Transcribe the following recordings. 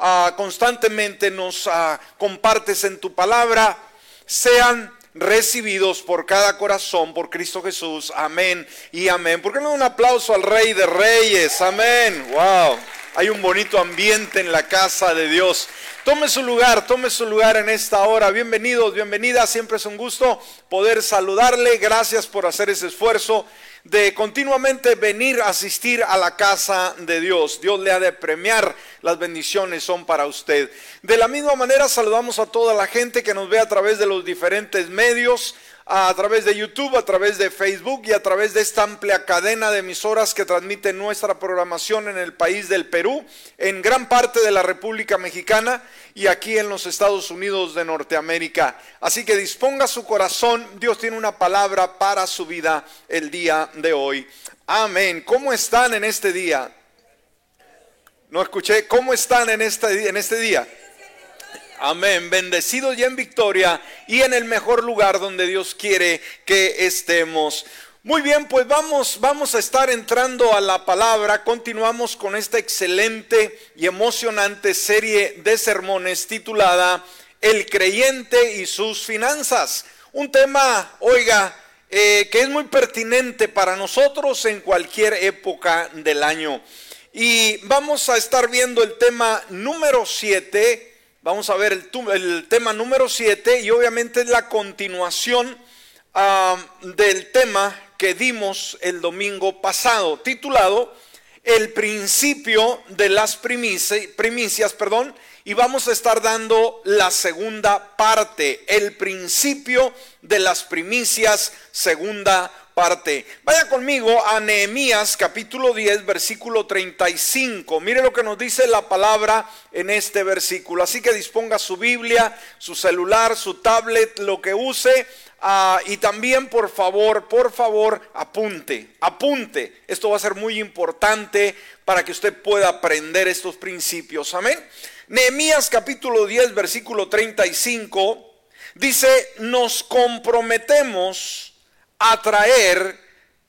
ah, constantemente nos ah, compartes en tu palabra, sean recibidos por cada corazón por Cristo Jesús. Amén y amén. ¿Por qué no un aplauso al Rey de Reyes? Amén. Wow. Hay un bonito ambiente en la casa de Dios. Tome su lugar, tome su lugar en esta hora. Bienvenidos, bienvenidas. Siempre es un gusto poder saludarle. Gracias por hacer ese esfuerzo de continuamente venir a asistir a la casa de Dios. Dios le ha de premiar, las bendiciones son para usted. De la misma manera saludamos a toda la gente que nos ve a través de los diferentes medios a través de YouTube, a través de Facebook y a través de esta amplia cadena de emisoras que transmite nuestra programación en el país del Perú, en gran parte de la República Mexicana y aquí en los Estados Unidos de Norteamérica. Así que disponga su corazón, Dios tiene una palabra para su vida el día de hoy. Amén. ¿Cómo están en este día? No escuché, ¿cómo están en este, en este día? Amén. Bendecidos ya en victoria y en el mejor lugar donde Dios quiere que estemos. Muy bien, pues vamos, vamos a estar entrando a la palabra. Continuamos con esta excelente y emocionante serie de sermones titulada El creyente y sus finanzas. Un tema, oiga, eh, que es muy pertinente para nosotros en cualquier época del año. Y vamos a estar viendo el tema número 7 Vamos a ver el, tema número 7 y obviamente la continuación ah, del tema que dimos el domingo pasado, titulado El principio de las primicias, primicias, perdón, y vamos a estar dando la segunda parte, el principio de las primicias, segunda Vaya conmigo a Nehemías capítulo 10, versículo 35. Mire lo que nos dice la palabra en este versículo. Así que disponga su Biblia, su celular, su tablet, lo que use. Ah, y también, por favor, por favor, apunte, apunte. Esto va a ser muy importante para que usted pueda aprender estos principios. Amén. Nehemías capítulo 10, versículo 35 dice, nos comprometemos a traer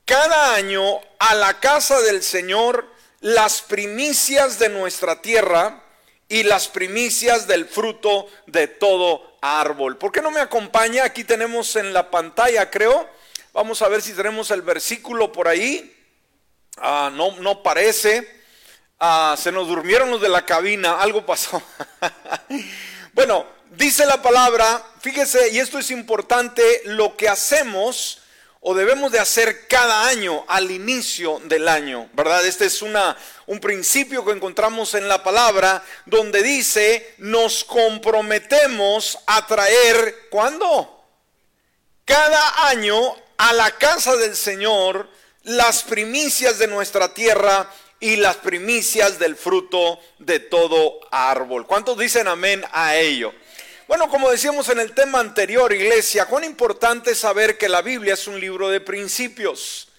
cada año a la casa del Señor las primicias de nuestra tierra y las primicias del fruto de todo árbol. ¿Por qué no me acompaña? Aquí tenemos en la pantalla, creo. Vamos a ver si tenemos el versículo por ahí. Ah, no, no parece. Ah, se nos durmieron los de la cabina. Algo pasó. bueno, dice la palabra, fíjese, y esto es importante, lo que hacemos o debemos de hacer cada año al inicio del año, ¿verdad? Este es una, un principio que encontramos en la palabra donde dice, nos comprometemos a traer, ¿cuándo? Cada año a la casa del Señor las primicias de nuestra tierra y las primicias del fruto de todo árbol. ¿Cuántos dicen amén a ello? Bueno, como decíamos en el tema anterior, iglesia, cuán importante es saber que la Biblia es un libro de principios.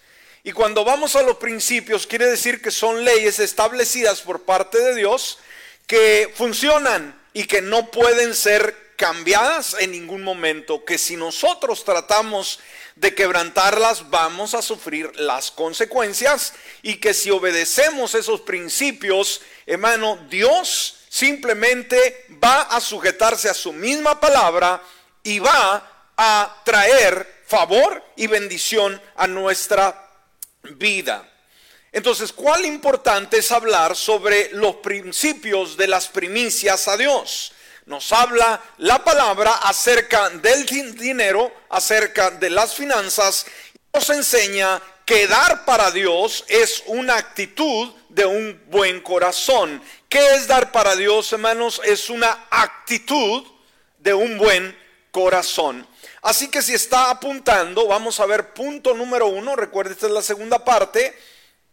Y cuando vamos a los principios, quiere decir que son leyes establecidas por parte de Dios que funcionan y que no pueden ser cambiadas en ningún momento, que si nosotros tratamos de quebrantarlas vamos a sufrir las consecuencias y que si obedecemos esos principios, hermano, Dios simplemente va a sujetarse a su misma palabra y va a traer favor y bendición a nuestra vida. Entonces, ¿cuál importante es hablar sobre los principios de las primicias a Dios? Nos habla la palabra acerca del dinero, acerca de las finanzas, nos enseña que dar para Dios es una actitud de un buen corazón. ¿Qué es dar para Dios, hermanos? Es una actitud de un buen corazón. Así que si está apuntando, vamos a ver punto número uno. Recuerde, esta es la segunda parte.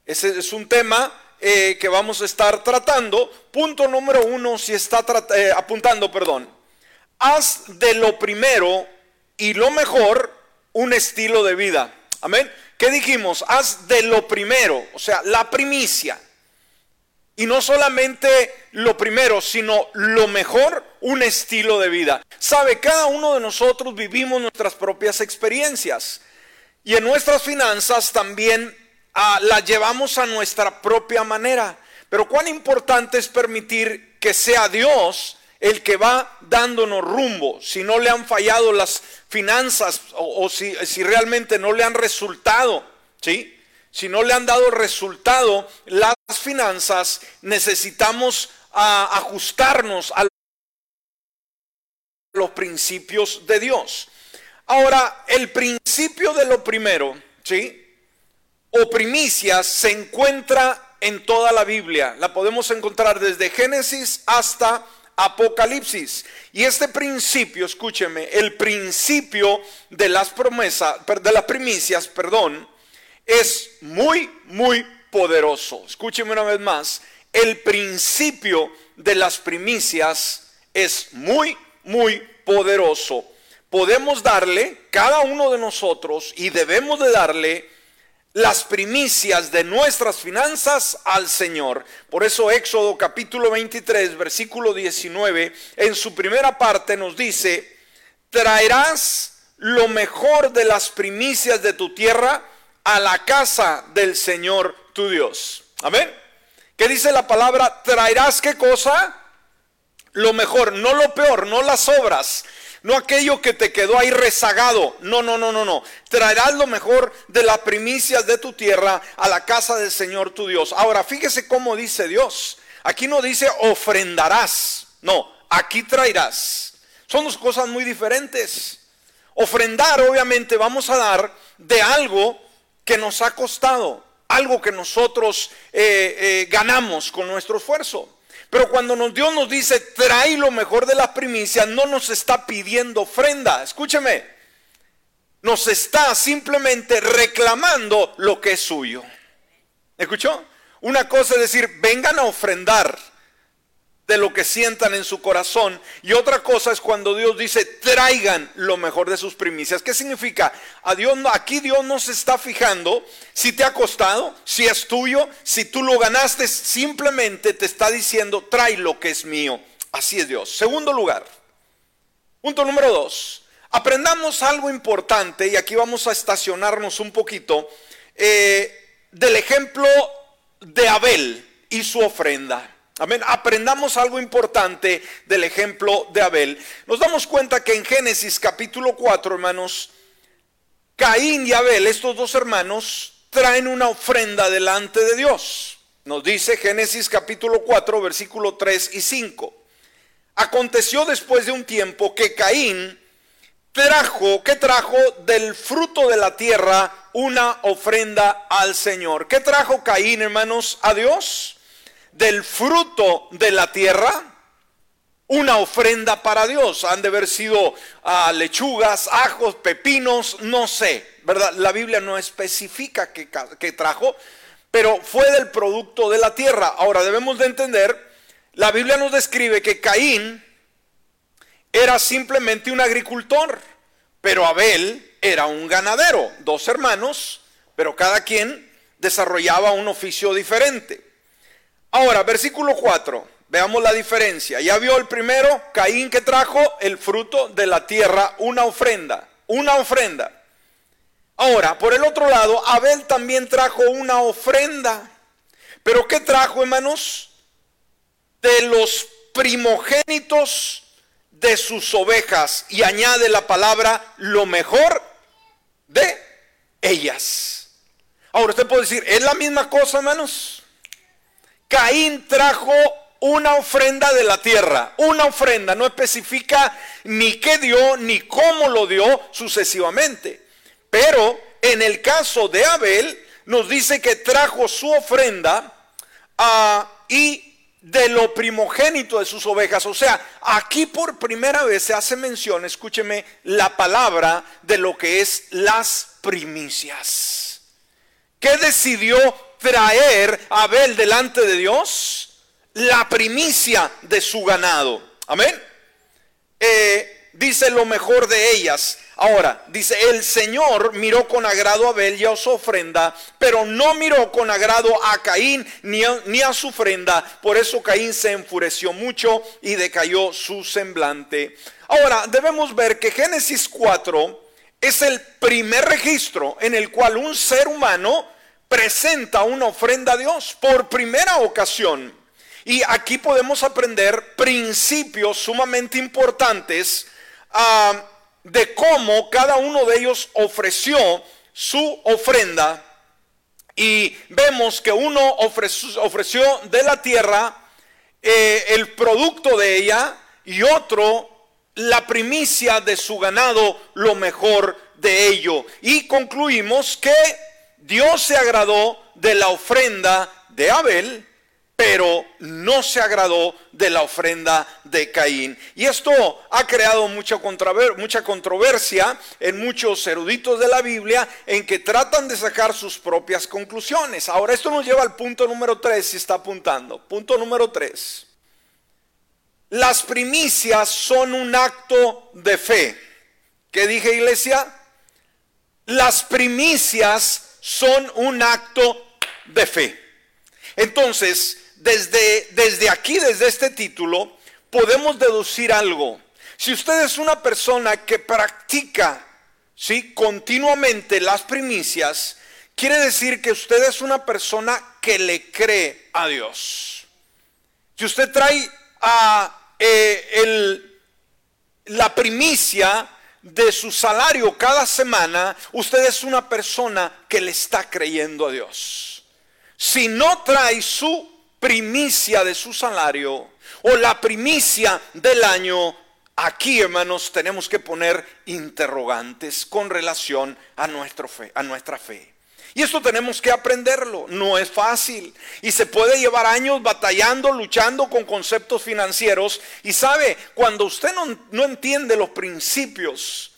Ese es un tema eh, que vamos a estar tratando. Punto número uno, si está eh, apuntando, perdón. Haz de lo primero y lo mejor un estilo de vida. Amén. ¿Qué dijimos? Haz de lo primero, o sea, la primicia. Y no solamente lo primero, sino lo mejor, un estilo de vida. Sabe, cada uno de nosotros vivimos nuestras propias experiencias. Y en nuestras finanzas también ah, las llevamos a nuestra propia manera. Pero cuán importante es permitir que sea Dios el que va dándonos rumbo. Si no le han fallado las finanzas o, si, si, realmente no le han resultado, ¿sí? Si no le han dado resultado las finanzas, necesitamos ah, ajustarnos a los principios de Dios. Ahora, el principio de lo primero, ¿sí? O primicias se encuentra en toda la Biblia. La podemos encontrar desde Génesis hasta Apocalipsis. Y este principio, escúcheme, el principio de las promesas, de las primicias, perdón, es muy, muy poderoso. Escúcheme una vez más, el principio de las primicias es muy, muy poderoso. Podemos darle, cada uno de nosotros, y debemos de darle las primicias de nuestras finanzas al Señor. Por eso Éxodo capítulo 23, versículo 19, en su primera parte nos dice, traerás lo mejor de las primicias de tu tierra a la casa del Señor tu Dios. Amén. ¿Qué dice la palabra? Traerás qué cosa? Lo mejor, no lo peor, no las obras, no aquello que te quedó ahí rezagado. No, no, no, no, no. Traerás lo mejor de las primicias de tu tierra a la casa del Señor tu Dios. Ahora, fíjese cómo dice Dios. Aquí no dice ofrendarás. No, aquí traerás. Son dos cosas muy diferentes. Ofrendar, obviamente, vamos a dar de algo que nos ha costado, algo que nosotros eh, eh, ganamos con nuestro esfuerzo. Pero cuando Dios nos dice, trae lo mejor de las primicias, no nos está pidiendo ofrenda. Escúcheme, nos está simplemente reclamando lo que es suyo. ¿Escuchó? Una cosa es decir, vengan a ofrendar de lo que sientan en su corazón. Y otra cosa es cuando Dios dice, traigan lo mejor de sus primicias. ¿Qué significa? A Dios, aquí Dios no se está fijando si te ha costado, si es tuyo, si tú lo ganaste, simplemente te está diciendo, trae lo que es mío. Así es Dios. Segundo lugar, punto número dos, aprendamos algo importante y aquí vamos a estacionarnos un poquito eh, del ejemplo de Abel y su ofrenda. Amén. Aprendamos algo importante del ejemplo de Abel. Nos damos cuenta que en Génesis capítulo 4, hermanos, Caín y Abel, estos dos hermanos, traen una ofrenda delante de Dios. Nos dice Génesis capítulo 4, versículo 3 y 5. Aconteció después de un tiempo que Caín trajo, ¿qué trajo? Del fruto de la tierra una ofrenda al Señor. ¿Qué trajo Caín, hermanos, a Dios? Del fruto de la tierra una ofrenda para Dios. Han de haber sido ah, lechugas, ajos, pepinos, no sé, ¿verdad? La Biblia no especifica qué, qué trajo, pero fue del producto de la tierra. Ahora debemos de entender, la Biblia nos describe que Caín era simplemente un agricultor, pero Abel era un ganadero, dos hermanos, pero cada quien desarrollaba un oficio diferente. Ahora, versículo 4, veamos la diferencia. Ya vio el primero, Caín que trajo el fruto de la tierra, una ofrenda, una ofrenda. Ahora, por el otro lado, Abel también trajo una ofrenda. Pero ¿qué trajo, hermanos? De los primogénitos de sus ovejas. Y añade la palabra lo mejor de ellas. Ahora usted puede decir, ¿es la misma cosa, hermanos? Caín trajo una ofrenda de la tierra, una ofrenda, no especifica ni qué dio ni cómo lo dio sucesivamente. Pero en el caso de Abel nos dice que trajo su ofrenda ah, y de lo primogénito de sus ovejas. O sea, aquí por primera vez se hace mención, escúcheme, la palabra de lo que es las primicias. ¿Qué decidió traer a Abel delante de Dios la primicia de su ganado. Amén. Eh, dice lo mejor de ellas. Ahora, dice, el Señor miró con agrado a Abel y a su ofrenda, pero no miró con agrado a Caín ni a, ni a su ofrenda. Por eso Caín se enfureció mucho y decayó su semblante. Ahora, debemos ver que Génesis 4 es el primer registro en el cual un ser humano presenta una ofrenda a Dios por primera ocasión. Y aquí podemos aprender principios sumamente importantes ah, de cómo cada uno de ellos ofreció su ofrenda. Y vemos que uno ofreció, de la tierra eh, el producto de ella y otro la primicia de su ganado, lo mejor de ello. Y concluimos que Dios se agradó de la ofrenda de Abel, pero no se agradó de la ofrenda de Caín. Y esto ha creado mucha, controversia en muchos eruditos de la Biblia en que tratan de sacar sus propias conclusiones. Ahora, esto nos lleva al punto número 3, si está apuntando. Punto número 3. Las primicias son un acto de fe. ¿Qué dije, iglesia? Las primicias son un acto de fe. Entonces, desde, desde aquí, desde este título, podemos deducir algo. Si usted es una persona que practica ¿sí? continuamente las primicias, quiere decir que usted es una persona que le cree a Dios. Si usted trae a eh, el, la primicia de su salario cada semana, usted es una persona que le está creyendo a Dios. Si no trae su primicia de su salario o la primicia del año, aquí hermanos tenemos que poner interrogantes con relación a, fe, a nuestra fe. Y esto tenemos que aprenderlo, no es fácil. Y se puede llevar años batallando, luchando con conceptos financieros. Y sabe, cuando usted no, entiende los principios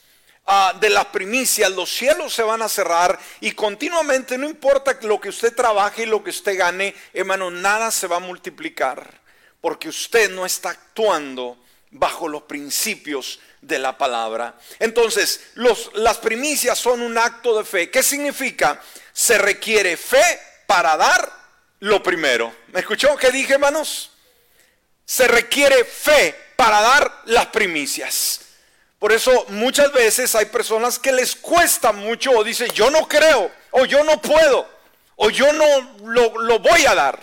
ah, de las primicias, los cielos se van a cerrar y continuamente, no importa lo que usted trabaje y lo que usted gane, hermano, nada se va a multiplicar. Porque usted no está actuando bajo los principios de la palabra. Entonces, los, las primicias son un acto de fe. ¿Qué significa? Se requiere fe para dar lo primero. ¿Me escuchó qué dije, hermanos? Se requiere fe para dar las primicias. Por eso muchas veces hay personas que les cuesta mucho o dicen, yo no creo, o yo no puedo, o yo no lo, lo voy a dar.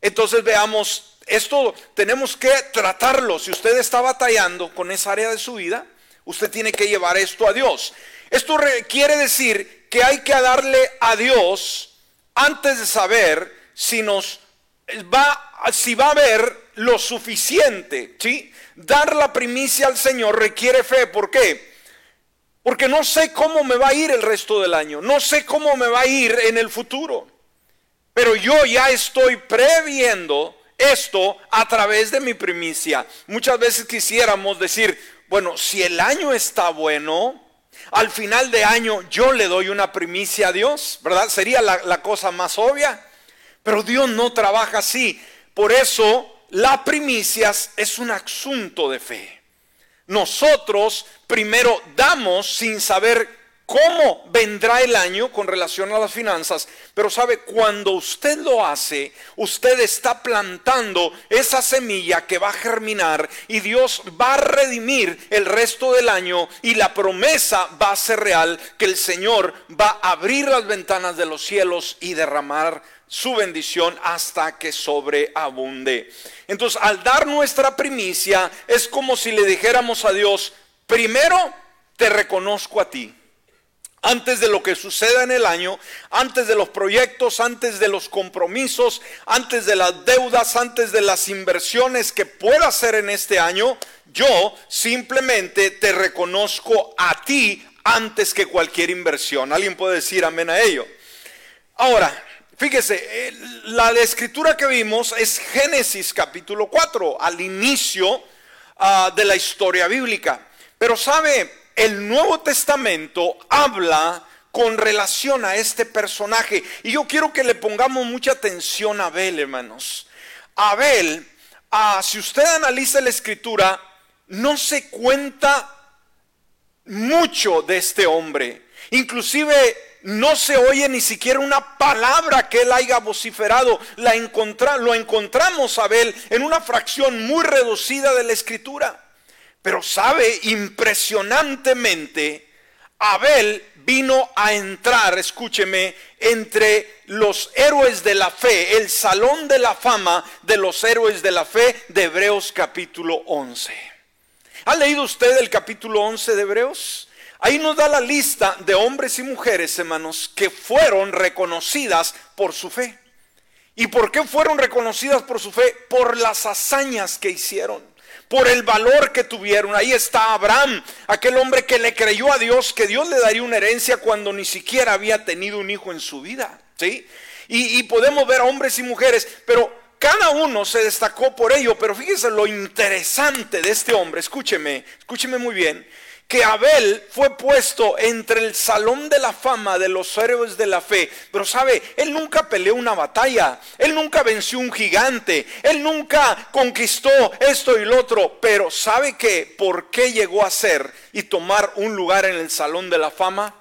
Entonces veamos esto tenemos que tratarlo. Si usted está batallando con esa área de su vida, usted tiene que llevar esto a Dios. Esto quiere decir que hay que darle a Dios antes de saber si nos va, si va a haber lo suficiente. ¿sí? Dar la primicia al Señor requiere fe. ¿Por qué? Porque no sé cómo me va a ir el resto del año. No sé cómo me va a ir en el futuro. Pero yo ya estoy previendo esto a través de mi primicia. Muchas veces quisiéramos decir, bueno, si el año está bueno, al final de año yo le doy una primicia a Dios, ¿verdad? Sería la, cosa más obvia. Pero Dios no trabaja así. Por eso la primicias es un asunto de fe. Nosotros primero damos sin saber cómo vendrá el año con relación a las finanzas, pero sabe, cuando usted lo hace, usted está plantando esa semilla que va a germinar y Dios va a redimir el resto del año y la promesa va a ser real que el Señor va a abrir las ventanas de los cielos y derramar su bendición hasta que sobreabunde. Entonces, al dar nuestra primicia, es como si le dijéramos a Dios, primero te reconozco a ti antes de lo que suceda en el año, antes de los proyectos, antes de los compromisos, antes de las deudas, antes de las inversiones que pueda hacer en este año, yo simplemente te reconozco a ti antes que cualquier inversión. ¿Alguien puede decir amén a ello? Ahora, fíjese, eh, la escritura que vimos es Génesis capítulo 4, al inicio ah, de la historia bíblica. Pero sabe, el Nuevo Testamento habla con relación a este personaje. Y yo quiero que le pongamos mucha atención a Abel, hermanos. Abel, ah, si usted analiza la escritura, no se cuenta mucho de este hombre. Inclusive no se oye ni siquiera una palabra que él haya vociferado. La lo encontramos, Abel, en una fracción muy reducida de la escritura. Pero sabe, impresionantemente, Abel vino a entrar, escúcheme, entre los héroes de la fe, el salón de la fama de los héroes de la fe de Hebreos capítulo 11. ¿Ha leído usted el capítulo 11 de Hebreos? Ahí nos da la lista de hombres y mujeres, hermanos, que fueron reconocidas por su fe. ¿Y por qué fueron reconocidas por su fe? Por las hazañas que hicieron, por el valor que tuvieron. Ahí está Abraham, aquel hombre que le creyó a Dios que Dios le daría una herencia cuando ni siquiera había tenido un hijo en su vida. ¿sí? Y, y podemos ver hombres y mujeres, pero cada uno se destacó por ello. Pero fíjese lo interesante de este hombre, escúcheme, escúcheme muy bien que Abel fue puesto entre el salón de la fama de los héroes de la fe. Pero sabe, él nunca peleó una batalla, él nunca venció un gigante, él nunca conquistó esto y lo otro. Pero ¿sabe qué? ¿Por qué llegó a ser y tomar un lugar en el salón de la fama?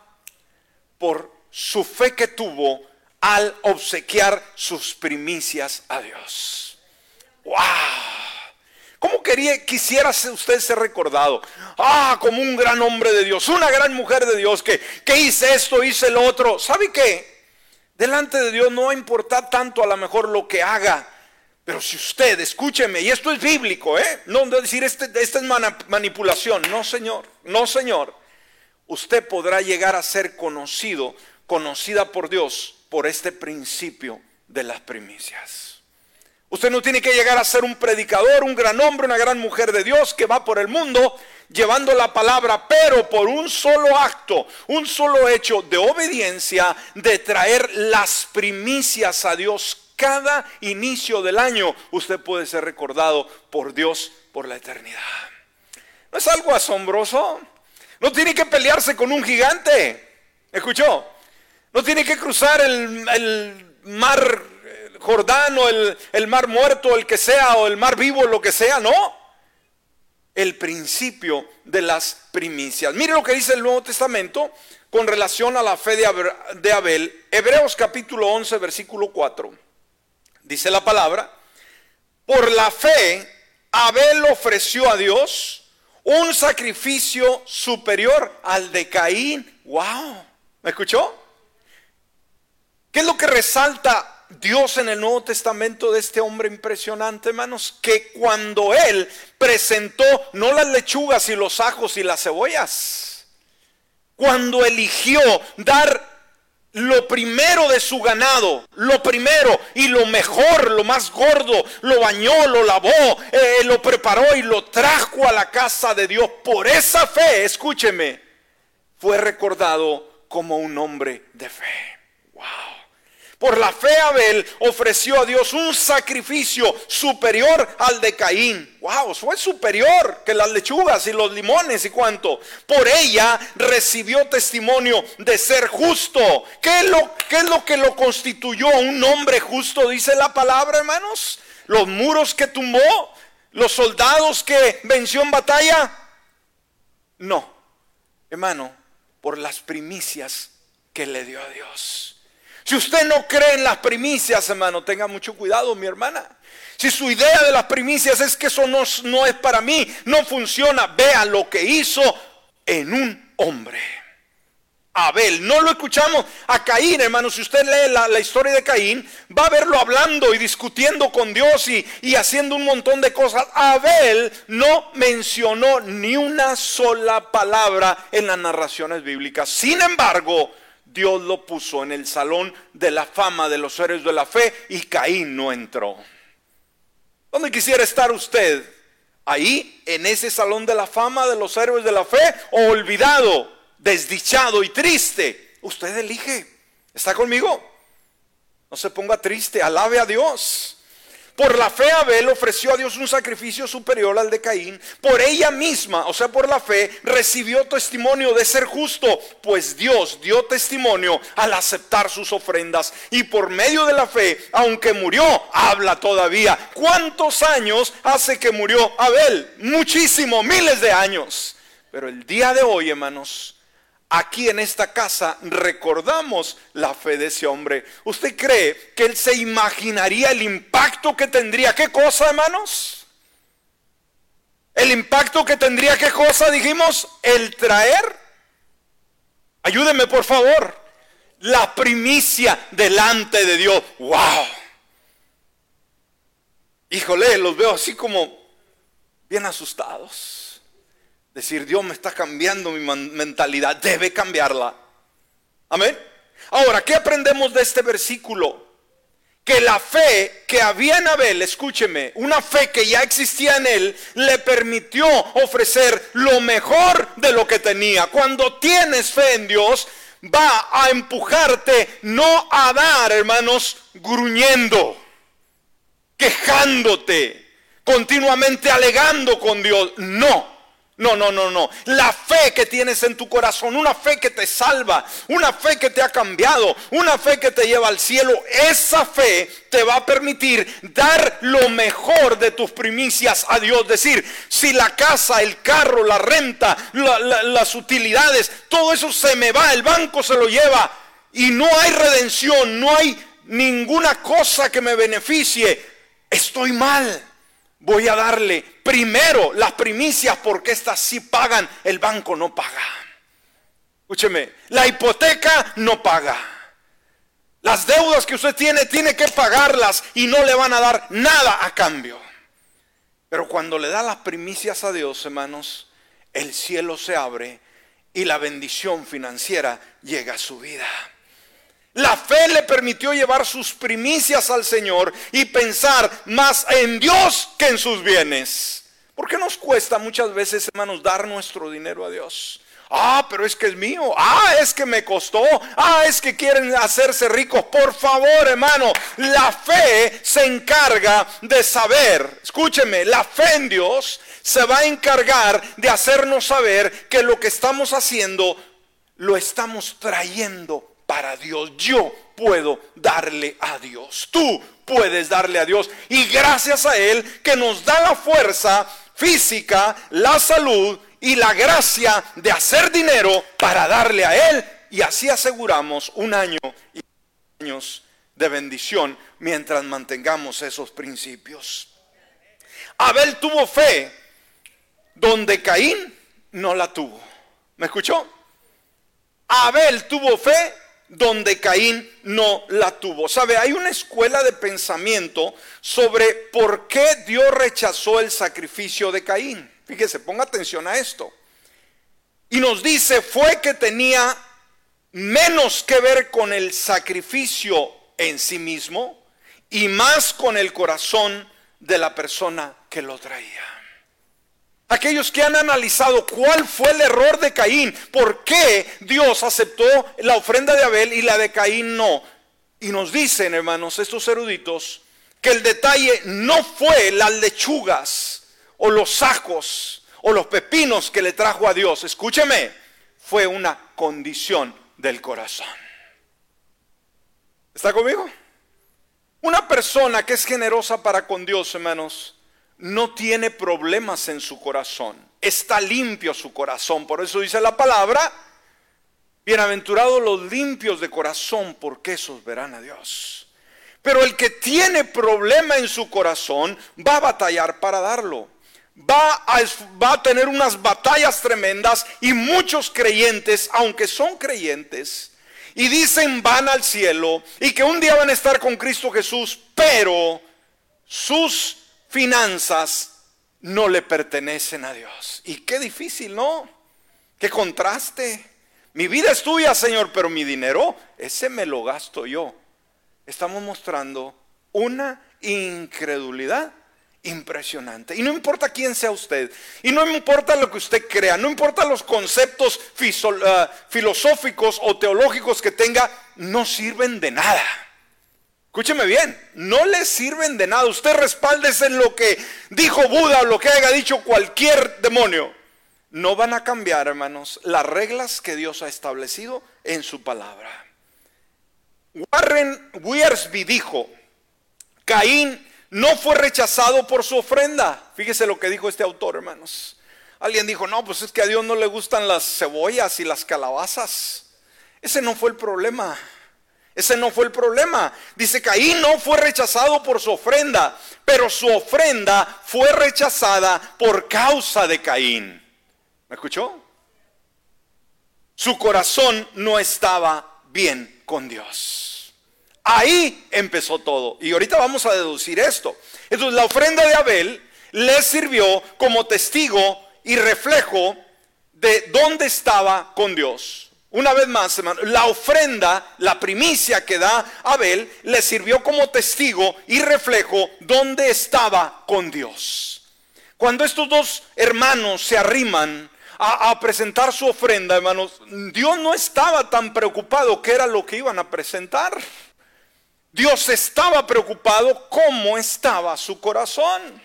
Por su fe que tuvo al obsequiar sus primicias a Dios. ¡Wow! ¿Cómo quería, quisiera usted ser recordado? Ah, como un gran hombre de Dios, una gran mujer de Dios que, que hice esto, hice lo otro. ¿Sabe qué? Delante de Dios no va a importar tanto a lo mejor lo que haga. Pero si usted, escúcheme, y esto es bíblico, ¿eh? No decir, este, esta es manipulación. No, Señor, no, Señor. Usted podrá llegar a ser conocido, conocida por Dios, por este principio de las primicias. Usted no tiene que llegar a ser un predicador, un gran hombre, una gran mujer de Dios que va por el mundo llevando la palabra, pero por un solo acto, un solo hecho de obediencia, de traer las primicias a Dios cada inicio del año, usted puede ser recordado por Dios por la eternidad. ¿No es algo asombroso? No tiene que pelearse con un gigante. ¿Escuchó? No tiene que cruzar el, el mar Jordán o el, el mar muerto, el que sea, o el mar vivo, lo que sea, no. El principio de las primicias. Mire lo que dice el Nuevo Testamento con relación a la fe de Abel. Hebreos capítulo 11, versículo 4. Dice la palabra, por la fe Abel ofreció a Dios un sacrificio superior al de Caín. ¡Wow! ¿Me escuchó? ¿Qué es lo que resalta Dios en el Nuevo Testamento de este hombre impresionante, hermanos, que cuando él presentó no las lechugas y los ajos y las cebollas, cuando eligió dar lo primero de su ganado, lo primero y lo mejor, lo más gordo, lo bañó, lo lavó, eh, lo preparó y lo trajo a la casa de Dios. Por esa fe, escúcheme, fue recordado como un hombre de fe. Por la fe Abel ofreció a Dios un sacrificio superior al de Caín. Wow, fue superior que las lechugas y los limones y cuánto. Por ella recibió testimonio de ser justo. ¿Qué es lo, qué es lo que lo constituyó un hombre justo? Dice la palabra, hermanos. Los muros que tumbó, los soldados que venció en batalla. No, hermano, por las primicias que le dio a Dios. Si usted no cree en las primicias, hermano, tenga mucho cuidado, mi hermana. Si su idea de las primicias es que eso no, es para mí, no funciona, vea lo que hizo en un hombre. Abel, no lo escuchamos a Caín, hermano. Si usted lee la, historia de Caín, va a verlo hablando y discutiendo con Dios y, y haciendo un montón de cosas. Abel no mencionó ni una sola palabra en las narraciones bíblicas. Sin embargo, Dios lo puso en el salón de la fama de los héroes de la fe y Caín no entró. ¿Dónde quisiera estar usted? Ahí, en ese salón de la fama de los héroes de la fe, olvidado, desdichado y triste. Usted elige. ¿Está conmigo? No se ponga triste, alabe a Dios. Por la fe Abel ofreció a Dios un sacrificio superior al de Caín. Por ella misma, o sea, por la fe, recibió testimonio de ser justo, pues Dios dio testimonio al aceptar sus ofrendas. Y por medio de la fe, aunque murió, habla todavía. ¿Cuántos años hace que murió Abel? Muchísimo, miles de años. Pero el día de hoy, hermanos, aquí en esta casa recordamos la fe de ese hombre. ¿Usted cree que él se imaginaría el impacto que tendría? ¿Qué cosa, hermanos? El impacto que tendría, ¿qué cosa dijimos? El traer Ayúdeme por favor. La primicia delante de Dios. ¡Wow! Híjole, los veo así como bien asustados. Decir, Dios me está cambiando mi mentalidad. Debe cambiarla. Amén. Ahora, ¿qué aprendemos de este versículo? que la fe que había en Abel, escúcheme, una fe que ya existía en él, le permitió ofrecer lo mejor de lo que tenía. Cuando tienes fe en Dios, va a empujarte no a dar, hermanos, gruñendo, quejándote, continuamente alegando con Dios. No. No, no, no, no. La fe que tienes en tu corazón, una fe que te salva, una fe que te ha cambiado, una fe que te lleva al cielo, esa fe te va a permitir dar lo mejor de tus primicias a Dios. Decir, si la casa, el carro, la renta, las utilidades, todo eso se me va, el banco se lo lleva y no hay redención, no hay ninguna cosa que me beneficie, estoy mal voy a darle primero las primicias porque estas sí pagan, el banco no paga. Escúcheme, la hipoteca no paga. Las deudas que usted tiene, tiene que pagarlas y no le van a dar nada a cambio. Pero cuando le da las primicias a Dios, hermanos, el cielo se abre y la bendición financiera llega a su vida. La fe le permitió llevar sus primicias al Señor y pensar más en Dios que en sus bienes. ¿Por qué nos cuesta muchas veces, hermanos, dar nuestro dinero a Dios? Ah, pero es que es mío. Ah, es que me costó. Ah, es que quieren hacerse ricos. Por favor, hermano, la fe se encarga de saber. Escúcheme, la fe en Dios se va a encargar de hacernos saber que lo que estamos haciendo lo estamos trayendo para Dios. Yo puedo darle a Dios. Tú puedes darle a Dios. Y gracias a Él que nos da la fuerza física, la salud y la gracia de hacer dinero para darle a Él. Y así aseguramos un año y años de bendición mientras mantengamos esos principios. Abel tuvo fe donde Caín no la tuvo. ¿Me escuchó? Abel tuvo fe donde Caín no la tuvo. Sabe, hay una escuela de pensamiento sobre por qué Dios rechazó el sacrificio de Caín. Fíjese, ponga atención a esto. Y nos dice, fue que tenía menos que ver con el sacrificio en sí mismo y más con el corazón de la persona que lo traía. Aquellos que han analizado cuál fue el error de Caín, por qué Dios aceptó la ofrenda de Abel y la de Caín no. Y nos dicen, hermanos, estos eruditos, que el detalle no fue las lechugas o los ajos o los pepinos que le trajo a Dios. Escúcheme, fue una condición del corazón. ¿Está conmigo? Una persona que es generosa para con Dios, hermanos, no tiene problemas en su corazón. Está limpio su corazón. Por eso dice la palabra, bienaventurados los limpios de corazón, porque esos verán a Dios. Pero el que tiene problema en su corazón va a batallar para darlo. Va a, tener unas batallas tremendas y muchos creyentes, aunque son creyentes, y dicen van al cielo y que un día van a estar con Cristo Jesús, pero sus finanzas no le pertenecen a Dios. Y qué difícil, ¿no? Qué contraste. Mi vida es tuya, Señor, pero mi dinero, ese me lo gasto yo. Estamos mostrando una incredulidad impresionante. Y no importa quién sea usted, y no importa lo que usted crea, no importa los conceptos ah, filosóficos o teológicos que tenga, no sirven de nada. Escúcheme bien, no le sirven de nada. Usted respáldese en lo que dijo Buda o lo que haya dicho cualquier demonio. No van a cambiar, hermanos, las reglas que Dios ha establecido en su palabra. Warren Wiersbe dijo, Caín no fue rechazado por su ofrenda. Fíjese lo que dijo este autor, hermanos. Alguien dijo, no, pues es que a Dios no le gustan las cebollas y las calabazas. Ese no fue el problema. Ese no fue el problema. Dice, Caín no fue rechazado por su ofrenda, pero su ofrenda fue rechazada por causa de Caín. ¿Me escuchó? Su corazón no estaba bien con Dios. Ahí empezó todo. Y ahorita vamos a deducir esto. Entonces la ofrenda de Abel le sirvió como testigo y reflejo de dónde estaba con Dios. Una vez más, hermano, la ofrenda, la primicia que da Abel, le sirvió como testigo y reflejo dónde estaba con Dios. Cuando estos dos hermanos se arriman a, a, presentar su ofrenda, hermanos, Dios no estaba tan preocupado que era lo que iban a presentar. Dios estaba preocupado cómo estaba su corazón.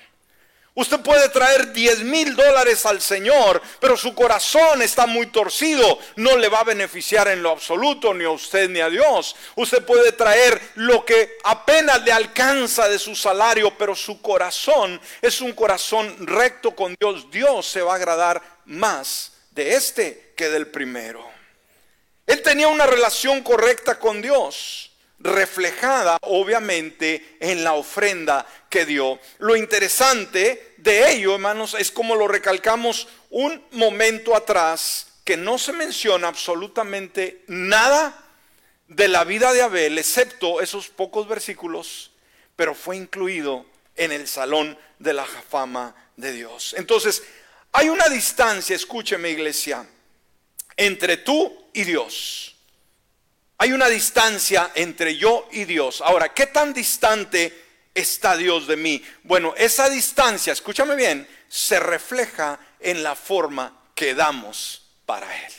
Usted puede traer 10 mil dólares al Señor, pero su corazón está muy torcido. No le va a beneficiar en lo absoluto, ni a usted ni a Dios. Usted puede traer lo que apenas le alcanza de su salario, pero su corazón es un corazón recto con Dios. Dios se va a agradar más de este que del primero. Él tenía una relación correcta con Dios reflejada obviamente en la ofrenda que dio. Lo interesante de ello, hermanos, es como lo recalcamos un momento atrás, que no se menciona absolutamente nada de la vida de Abel, excepto esos pocos versículos, pero fue incluido en el salón de la fama de Dios. Entonces, hay una distancia, escúcheme iglesia, entre tú y Dios. Hay una distancia entre yo y Dios. Ahora, ¿qué tan distante está Dios de mí? Bueno, esa distancia, escúchame bien, se refleja en la forma que damos para Él.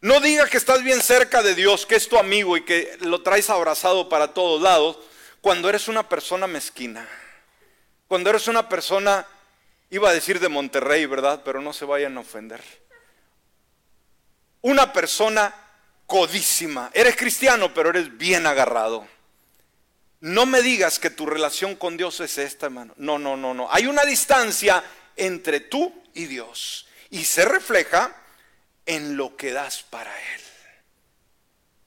No diga que estás bien cerca de Dios, que es tu amigo y que lo traes abrazado para todos lados, cuando eres una persona mezquina. Cuando eres una persona, iba a decir de Monterrey, ¿verdad? Pero no se vayan a ofender. Una persona codísima. Eres cristiano, pero eres bien agarrado. No me digas que tu relación con Dios es esta, hermano. No, no, no, no. Hay una distancia entre tú y Dios. Y se refleja en lo que das para Él.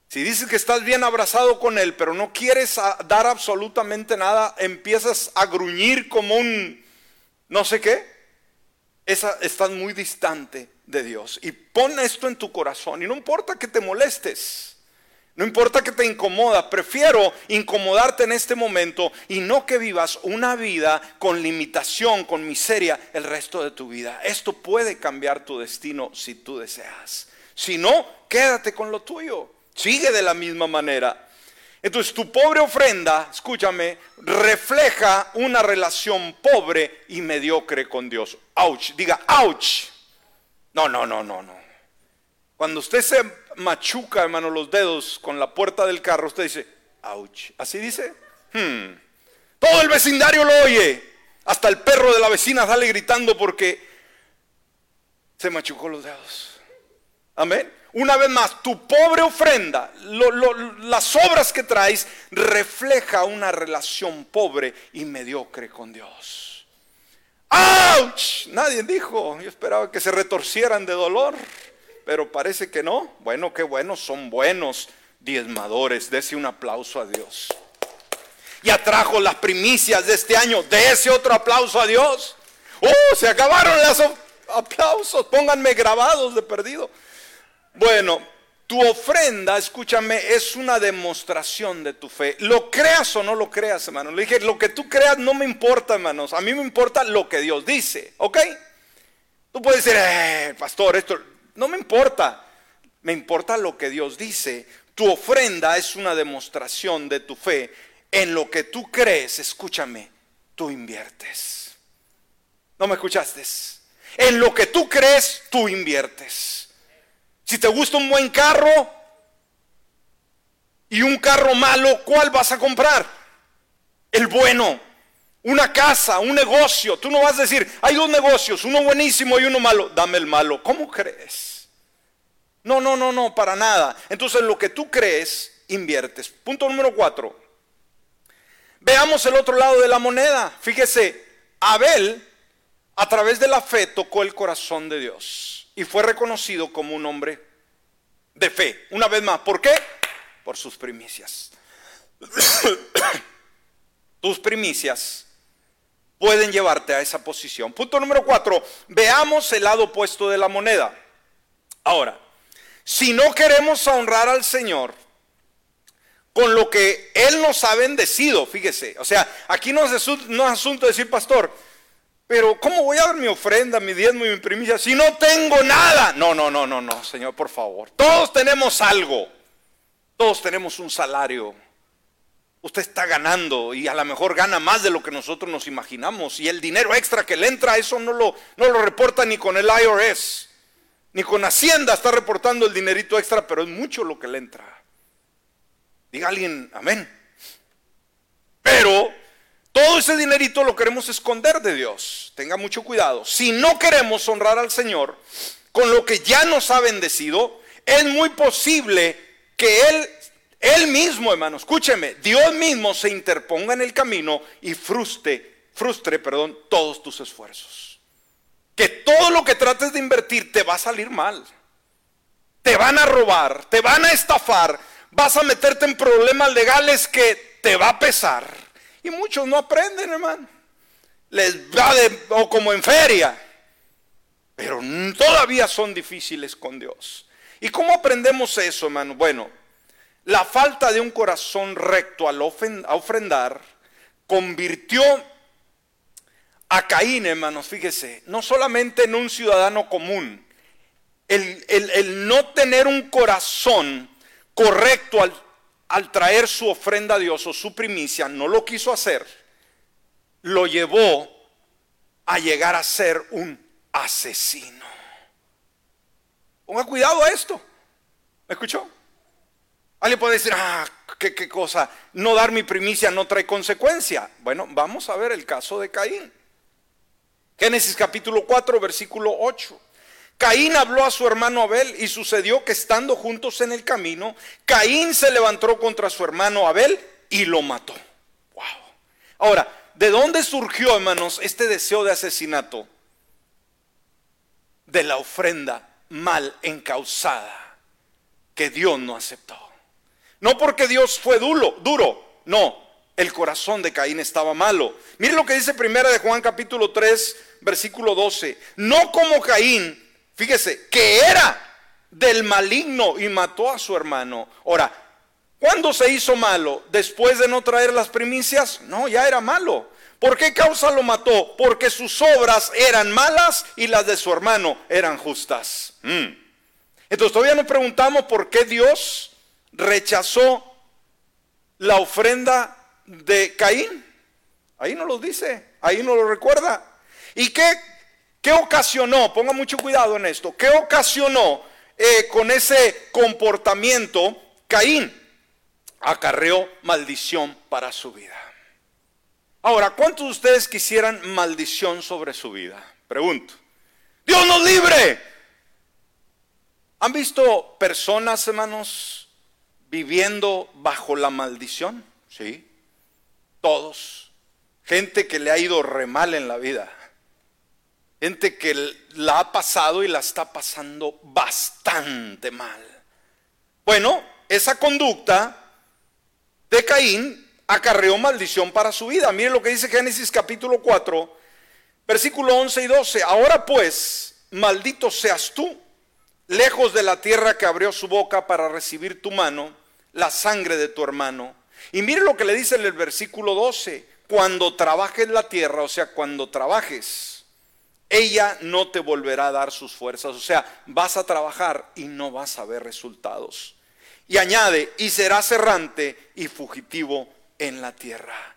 Si dices que estás bien abrazado con Él, pero no quieres dar absolutamente nada, empiezas a gruñir como un no sé qué, esa, estás muy distante de Dios. Y pon esto en tu corazón. Y no importa que te molestes. No importa que te incomoda, prefiero incomodarte en este momento y no que vivas una vida con limitación, con miseria el resto de tu vida. Esto puede cambiar tu destino si tú deseas. Si no, quédate con lo tuyo. Sigue de la misma manera. Entonces tu pobre ofrenda, escúchame, refleja una relación pobre y mediocre con Dios. Ouch, diga ouch. No, no, no, no, no. Cuando usted se machuca, hermano, los dedos con la puerta del carro, usted dice, ouch. ¿Así dice? Hmm. Todo el vecindario lo oye. Hasta el perro de la vecina sale gritando porque se machucó los dedos. Amén. Una vez más, tu pobre ofrenda, las obras que traes, refleja una relación pobre y mediocre con Dios. ¡Auch! Nadie dijo. Yo esperaba que se retorcieran de dolor, pero parece que no. Bueno, qué bueno, son buenos diezmadores. Dese un aplauso a Dios. Ya trajo las primicias de este año. Dese otro aplauso a Dios. ¡Oh! Se acabaron los aplausos. Pónganme grabados de perdido. Bueno, tu ofrenda, escúchame, es una demostración de tu fe. Lo creas o no lo creas, hermano. Le dije, lo que tú creas no me importa, hermanos. A mí me importa lo que Dios dice, ¿ok? Tú puedes decir, eh, pastor, esto no me importa. Me importa lo que Dios dice. Tu ofrenda es una demostración de tu fe. En lo que tú crees, escúchame, tú inviertes. ¿No me escuchaste? En lo que tú crees, tú inviertes. Si te gusta un buen carro y un carro malo, ¿cuál vas a comprar? El bueno. Una casa, un negocio. Tú no vas a decir, hay dos negocios, uno buenísimo y uno malo. Dame el malo. ¿Cómo crees? No, no, no, no, para nada. Entonces lo que tú crees, inviertes. Punto número cuatro. Veamos el otro lado de la moneda. Fíjese, Abel a través de la fe tocó el corazón de Dios y fue reconocido como un hombre de fe. Una vez más, ¿por qué? Por sus primicias. Tus primicias pueden llevarte a esa posición. Punto número cuatro, veamos el lado opuesto de la moneda. Ahora, si no queremos honrar al Señor con lo que Él nos ha bendecido, fíjese, o sea, aquí no es, asunto de decir, pastor, pero ¿cómo voy a dar mi ofrenda, mi diezmo y mi primicia si no tengo nada? No, no, no, no, no, Señor, por favor. Todos tenemos algo. Todos tenemos un salario. Usted está ganando y a lo mejor gana más de lo que nosotros nos imaginamos. Y el dinero extra que le entra, eso no lo, no lo reporta ni con el IRS, ni con Hacienda está reportando el dinerito extra, pero es mucho lo que le entra. Diga alguien, amén. Pero todo ese dinerito lo queremos esconder de Dios. Tenga mucho cuidado. Si no queremos honrar al Señor con lo que ya nos ha bendecido, es muy posible que Él él mismo, hermano, escúcheme, Dios mismo se interponga en el camino y frustre, frustre, perdón, todos tus esfuerzos. Que todo lo que trates de invertir te va a salir mal. Te van a robar, te van a estafar, vas a meterte en problemas legales que te va a pesar. Y muchos no aprenden, hermano. Les va de, o como en feria. Pero todavía son difíciles con Dios. ¿Y cómo aprendemos eso, hermano? Bueno, la falta de un corazón recto al ofrendar convirtió a Caín, hermanos, fíjese, no solamente en un ciudadano común, el, no tener un corazón correcto al, al traer su ofrenda a Dios o su primicia, no lo quiso hacer, lo llevó a llegar a ser un asesino. Ponga cuidado a esto. ¿Me escuchó? Alguien puede decir, ah, ¿qué, qué cosa, no dar mi primicia no trae consecuencia. Bueno, vamos a ver el caso de Caín. Génesis capítulo 4, versículo 8. Caín habló a su hermano Abel y sucedió que estando juntos en el camino, Caín se levantó contra su hermano Abel y lo mató. Wow. Ahora, ¿de dónde surgió, hermanos, este deseo de asesinato? De la ofrenda mal encausada que Dios no aceptó. No porque Dios fue duro, duro, no, el corazón de Caín estaba malo. Mire lo que dice primera de Juan capítulo 3, versículo 12. No como Caín, fíjese, que era del maligno y mató a su hermano. Ahora, ¿cuándo se hizo malo? ¿Después de no traer las primicias? No, ya era malo. ¿Por qué causa lo mató? Porque sus obras eran malas y las de su hermano eran justas. Mm. Entonces todavía nos preguntamos por qué Dios rechazó la ofrenda de Caín. Ahí no lo dice, ahí no lo recuerda. ¿Y qué, qué ocasionó? Ponga mucho cuidado en esto. ¿Qué ocasionó eh, con ese comportamiento Caín? Acarreó maldición para su vida. Ahora, ¿cuántos de ustedes quisieran maldición sobre su vida? Pregunto. Dios nos libre. ¿Han visto personas, hermanos, viviendo bajo la maldición, ¿sí? Todos. Gente que le ha ido re mal en la vida. Gente que la ha pasado y la está pasando bastante mal. Bueno, esa conducta de Caín acarreó maldición para su vida. Mire lo que dice Génesis capítulo 4, versículo 11 y 12. Ahora pues, maldito seas tú, lejos de la tierra que abrió su boca para recibir tu mano la sangre de tu hermano. Y mire lo que le dice en el versículo 12, cuando trabajes la tierra, o sea, cuando trabajes, ella no te volverá a dar sus fuerzas, o sea, vas a trabajar y no vas a ver resultados. Y añade, y serás errante y fugitivo en la tierra.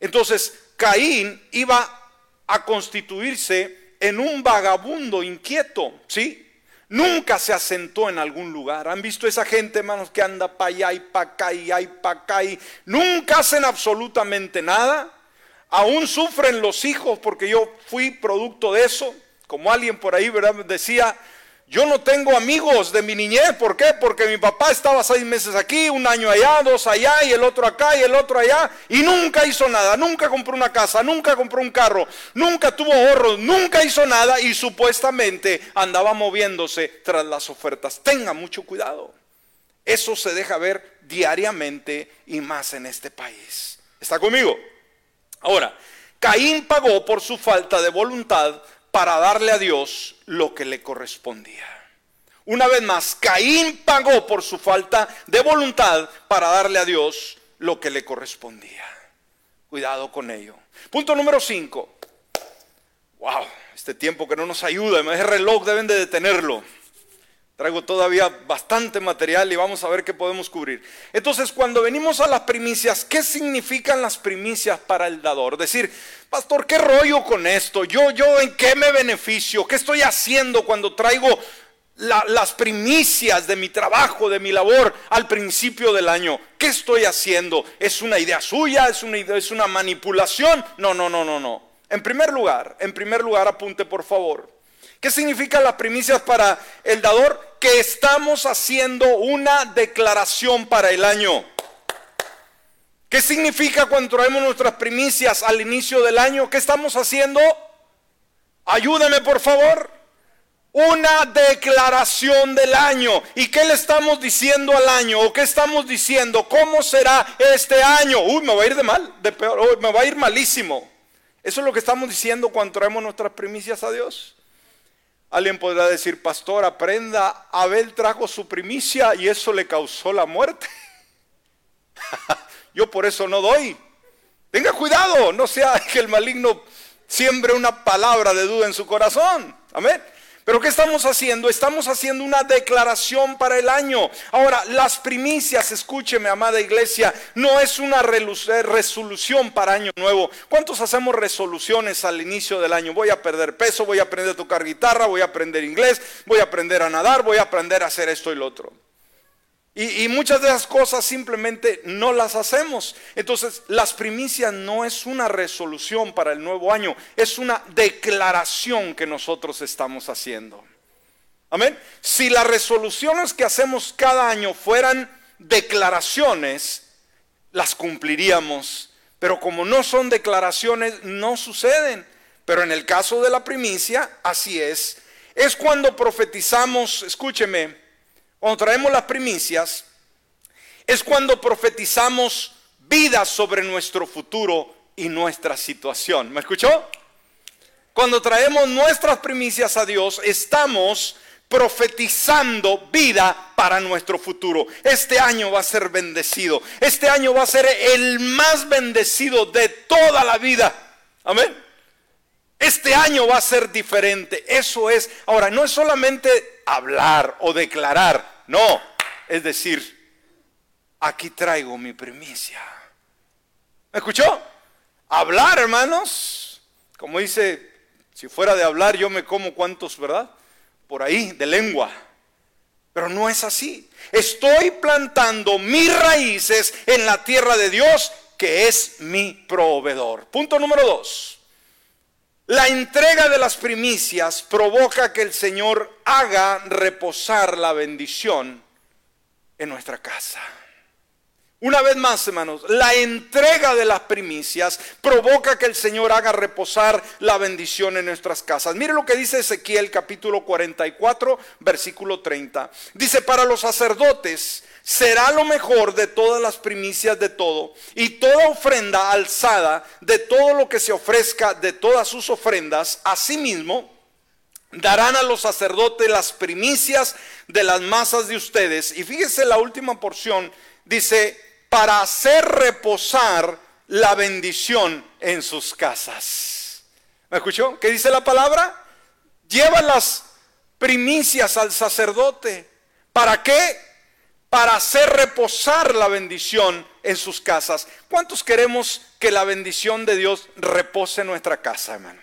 Entonces, Caín iba a constituirse en un vagabundo inquieto, ¿sí? Nunca se asentó en algún lugar. ¿Han visto esa gente, hermanos, que anda para allá y para acá y para acá nunca hacen absolutamente nada? Aún sufren los hijos porque yo fui producto de eso. Como alguien por ahí. Decía, yo no tengo amigos de mi niñez, ¿por qué? Porque mi papá estaba seis meses aquí, un año allá, dos allá y el otro acá y el otro allá y nunca hizo nada, nunca compró una casa, nunca compró un carro, nunca tuvo ahorros, nunca hizo nada y supuestamente andaba moviéndose tras las ofertas. Tenga mucho cuidado. Eso se deja ver diariamente y más en este país. ¿Está conmigo? Ahora, Caín pagó por su falta de voluntad para darle a Dios lo que le correspondía. Una vez más, Caín pagó por su falta de voluntad para darle a Dios lo que le correspondía. Cuidado con ello. Punto número 5. Wow, este tiempo que no nos ayuda, ese reloj deben de detenerlo. Traigo todavía bastante material y vamos a ver qué podemos cubrir. Entonces, cuando venimos a las primicias, ¿qué significan las primicias para el dador? Decir, pastor, ¿qué rollo con esto? Yo, yo, ¿en qué me beneficio? ¿Qué estoy haciendo cuando traigo las primicias de mi trabajo, de mi labor al principio del año? ¿Qué estoy haciendo? ¿Es una idea suya? ¿Es una, es una manipulación? No, no, no, no, no. En primer lugar, en primer lugar, apunte por favor. ¿Qué significa las primicias para el dador? Que estamos haciendo una declaración para el año. ¿Qué significa cuando traemos nuestras primicias al inicio del año? ¿Qué estamos haciendo? Ayúdeme por favor. Una declaración del año. ¿Y qué le estamos diciendo al año? ¿O qué estamos diciendo? ¿Cómo será este año? Uy, me va a ir de mal, de peor, me va a ir malísimo. Eso es lo que estamos diciendo cuando traemos nuestras primicias a Dios. Alguien podrá decir, pastor, aprenda, Abel trajo su primicia y eso le causó la muerte. Yo por eso no doy. Tenga cuidado, no sea que el maligno siembre una palabra de duda en su corazón. Amén. Pero ¿qué estamos haciendo? Estamos haciendo una declaración para el año. Ahora, las primicias, escúcheme, amada iglesia, no es una eh, resolución para año nuevo. ¿Cuántos hacemos resoluciones al inicio del año? Voy a perder peso, voy a aprender a tocar guitarra, voy a aprender inglés, voy a aprender a nadar, voy a aprender a hacer esto y lo otro. Y, muchas de esas cosas simplemente no las hacemos. Entonces, las primicias no es una resolución para el nuevo año, es una declaración que nosotros estamos haciendo. Amén. Si las resoluciones que hacemos cada año fueran declaraciones, las cumpliríamos. Pero como no son declaraciones, no suceden. Pero en el caso de la primicia, así es. Es cuando profetizamos, escúcheme, cuando traemos las primicias, es cuando profetizamos vida sobre nuestro futuro y nuestra situación. ¿Me escuchó? Cuando traemos nuestras primicias a Dios, estamos profetizando vida para nuestro futuro. Este año va a ser bendecido. Este año va a ser el más bendecido de toda la vida. Amén. Este año va a ser diferente. Eso es. Ahora, no es solamente hablar o declarar. No. Es decir, aquí traigo mi primicia. ¿Me escuchó? Hablar, hermanos. Como dice, si fuera de hablar, yo me como cuantos, ¿verdad? Por ahí, de lengua. Pero no es así. Estoy plantando mis raíces en la tierra de Dios, que es mi proveedor. Punto número dos. La entrega de las primicias provoca que el Señor haga reposar la bendición en nuestra casa. Una vez más, hermanos, la entrega de las primicias provoca que el Señor haga reposar la bendición en nuestras casas. Mire lo que dice Ezequiel capítulo 44, versículo 30. Dice, para los sacerdotes será lo mejor de todas las primicias de todo, y toda ofrenda alzada de todo lo que se ofrezca de todas sus ofrendas, asimismo darán a los sacerdotes las primicias de las masas de ustedes. Y fíjese la última porción, dice, para hacer reposar la bendición en sus casas. ¿Me escuchó? ¿Qué dice la palabra? Lleva las primicias al sacerdote. ¿Para qué? para hacer reposar la bendición en sus casas. ¿Cuántos queremos que la bendición de Dios repose en nuestra casa, hermano?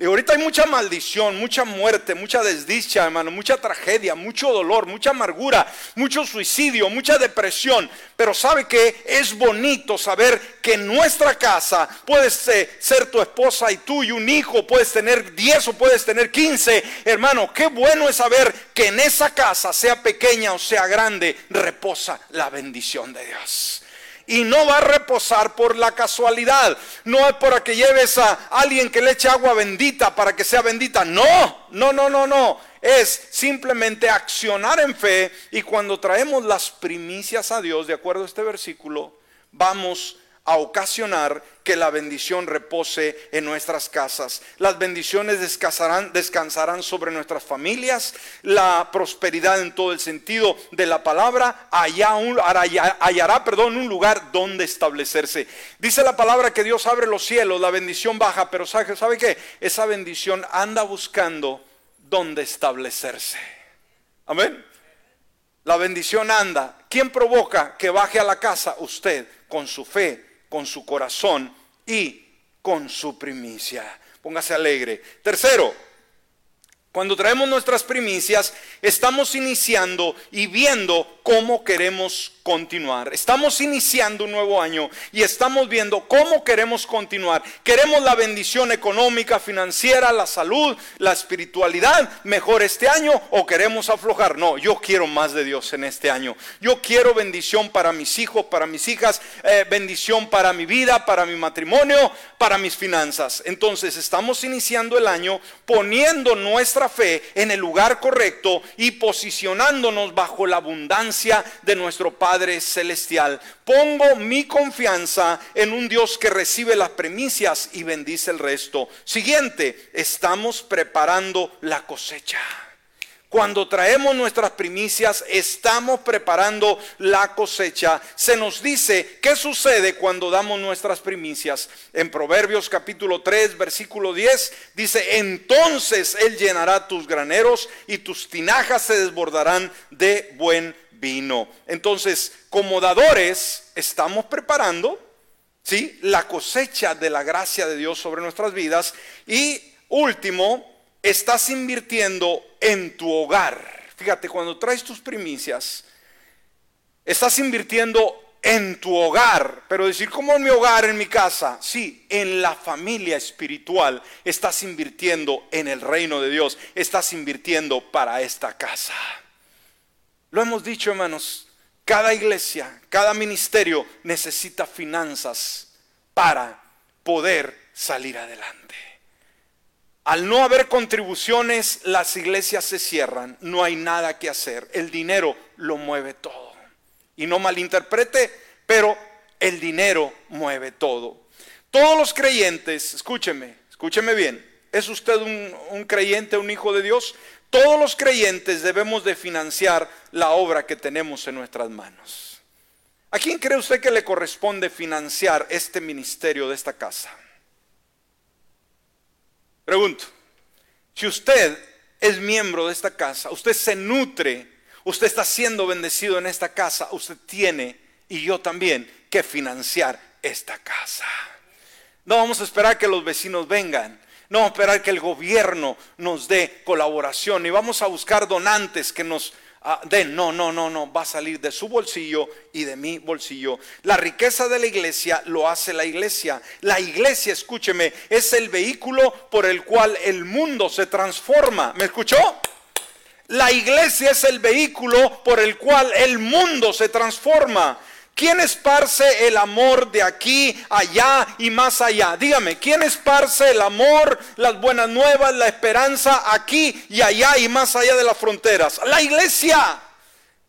Y ahorita hay mucha maldición, mucha muerte, mucha desdicha, hermano, mucha tragedia, mucho dolor, mucha amargura, mucho suicidio, mucha depresión. Pero sabe que es bonito saber que en nuestra casa puedes ser tu esposa y tú y un hijo, puedes tener 10 o puedes tener 15. Hermano, qué bueno es saber que en esa casa, sea pequeña o sea grande, reposa la bendición de Dios y no va a reposar por la casualidad. No es para que lleves a alguien que le eche agua bendita para que sea bendita. No, no, no, no, no. Es simplemente accionar en fe y cuando traemos las primicias a Dios, de acuerdo a este versículo, vamos a ocasionar que la bendición repose en nuestras casas. Las bendiciones descansarán, descansarán sobre nuestras familias, la prosperidad en todo el sentido de la palabra hallará, perdón, un lugar donde establecerse. Dice la palabra que Dios abre los cielos, la bendición baja, pero ¿sabe, sabe? Esa bendición anda buscando donde establecerse. Amén. La bendición anda. ¿Quién provoca que baje a la casa? Usted, con su fe, con su corazón y con su primicia. Póngase alegre. Tercero, cuando traemos nuestras primicias, estamos iniciando y viendo cómo queremos continuar. Estamos iniciando un nuevo año y estamos viendo cómo queremos continuar. ¿Queremos la bendición económica, financiera, la salud, la espiritualidad mejor este año o queremos aflojar? No, yo quiero más de Dios en este año. Yo quiero bendición para mis hijos, para mis hijas, eh, bendición para mi vida, para mi matrimonio, para mis finanzas. Entonces estamos iniciando el año poniendo nuestra fe en el lugar correcto y posicionándonos bajo la abundancia de nuestro Padre Celestial. Pongo mi confianza en un Dios que recibe las primicias y bendice el resto. Siguiente, estamos preparando la cosecha. Cuando traemos nuestras primicias, estamos preparando la cosecha. Se nos dice qué sucede cuando damos nuestras primicias. En Proverbios capítulo 3, versículo 10, dice, entonces Él llenará tus graneros y tus tinajas se desbordarán de buen vino. Entonces, como dadores, estamos preparando ¿sí? la cosecha de la gracia de Dios sobre nuestras vidas. Y último, estás invirtiendo en tu hogar. Fíjate, cuando traes tus primicias, estás invirtiendo en tu hogar, pero decir, ¿cómo en mi hogar, en mi casa? Sí, en la familia espiritual estás invirtiendo en el reino de Dios, estás invirtiendo para esta casa. Lo hemos dicho, hermanos, cada iglesia, cada ministerio necesita finanzas para poder salir adelante. Al no haber contribuciones, las iglesias se cierran, no hay nada que hacer. El dinero lo mueve todo. Y no malinterprete, pero el dinero mueve todo. Todos los creyentes, escúcheme, escúcheme bien, ¿es usted un, un creyente, un hijo de Dios? Todos los creyentes debemos de financiar la obra que tenemos en nuestras manos. ¿A quién cree usted que le corresponde financiar este ministerio de esta casa? Pregunto, si usted es miembro de esta casa, usted se nutre, usted está siendo bendecido en esta casa, usted tiene, y yo también, que financiar esta casa. No vamos a esperar que los vecinos vengan. No esperar que el gobierno nos dé colaboración y vamos a buscar donantes que nos ah, den. No, no, no, no. Va a salir de su bolsillo y de mi bolsillo. La riqueza de la iglesia lo hace la iglesia. La iglesia, escúcheme, es el vehículo por el cual el mundo se transforma. ¿Me escuchó? La iglesia es el vehículo por el cual el mundo se transforma. ¿Quién esparce el amor de aquí, allá y más allá? Dígame, ¿quién esparce el amor, las buenas nuevas, la esperanza aquí y allá y más allá de las fronteras? La iglesia.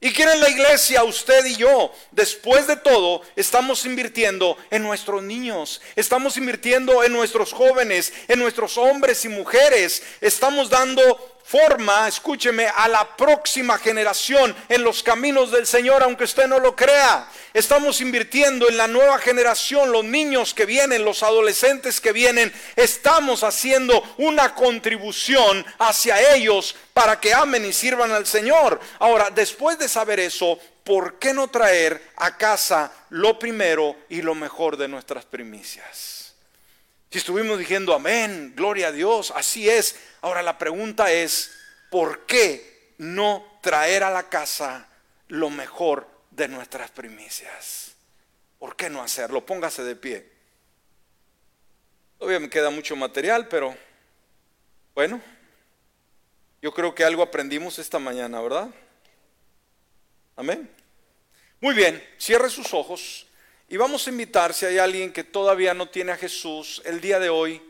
¿Y quién es la iglesia? Usted y yo. Después de todo, estamos invirtiendo en nuestros niños, estamos invirtiendo en nuestros jóvenes, en nuestros hombres y mujeres, estamos dando forma, escúcheme, a la próxima generación en los caminos del Señor, aunque usted no lo crea. Estamos invirtiendo en la nueva generación, los niños que vienen, los adolescentes que vienen. Estamos haciendo una contribución hacia ellos para que amen y sirvan al Señor. Ahora, después de saber eso, ¿por qué no traer a casa lo primero y lo mejor de nuestras primicias? Si estuvimos diciendo amén, gloria a Dios, así es. Ahora la pregunta es, ¿por qué no traer a la casa lo mejor de nuestras primicias? ¿Por qué no hacerlo? Póngase de pie. Todavía me queda mucho material, pero bueno, yo creo que algo aprendimos esta mañana, ¿verdad? Amén. Muy bien, cierre sus ojos. Y vamos a invitar, si hay alguien que todavía no tiene a Jesús, el día de hoy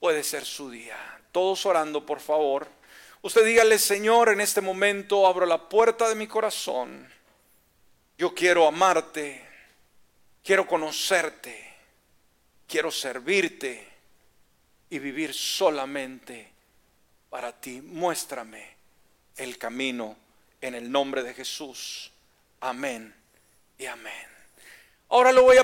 puede ser su día. Todos orando, por favor. Usted dígale, Señor, en este momento abro la puerta de mi corazón. Yo quiero amarte. Quiero conocerte, quiero servirte y vivir solamente para ti. Muéstrame el camino en el nombre de Jesús. Amén y amén. Ahora lo voy a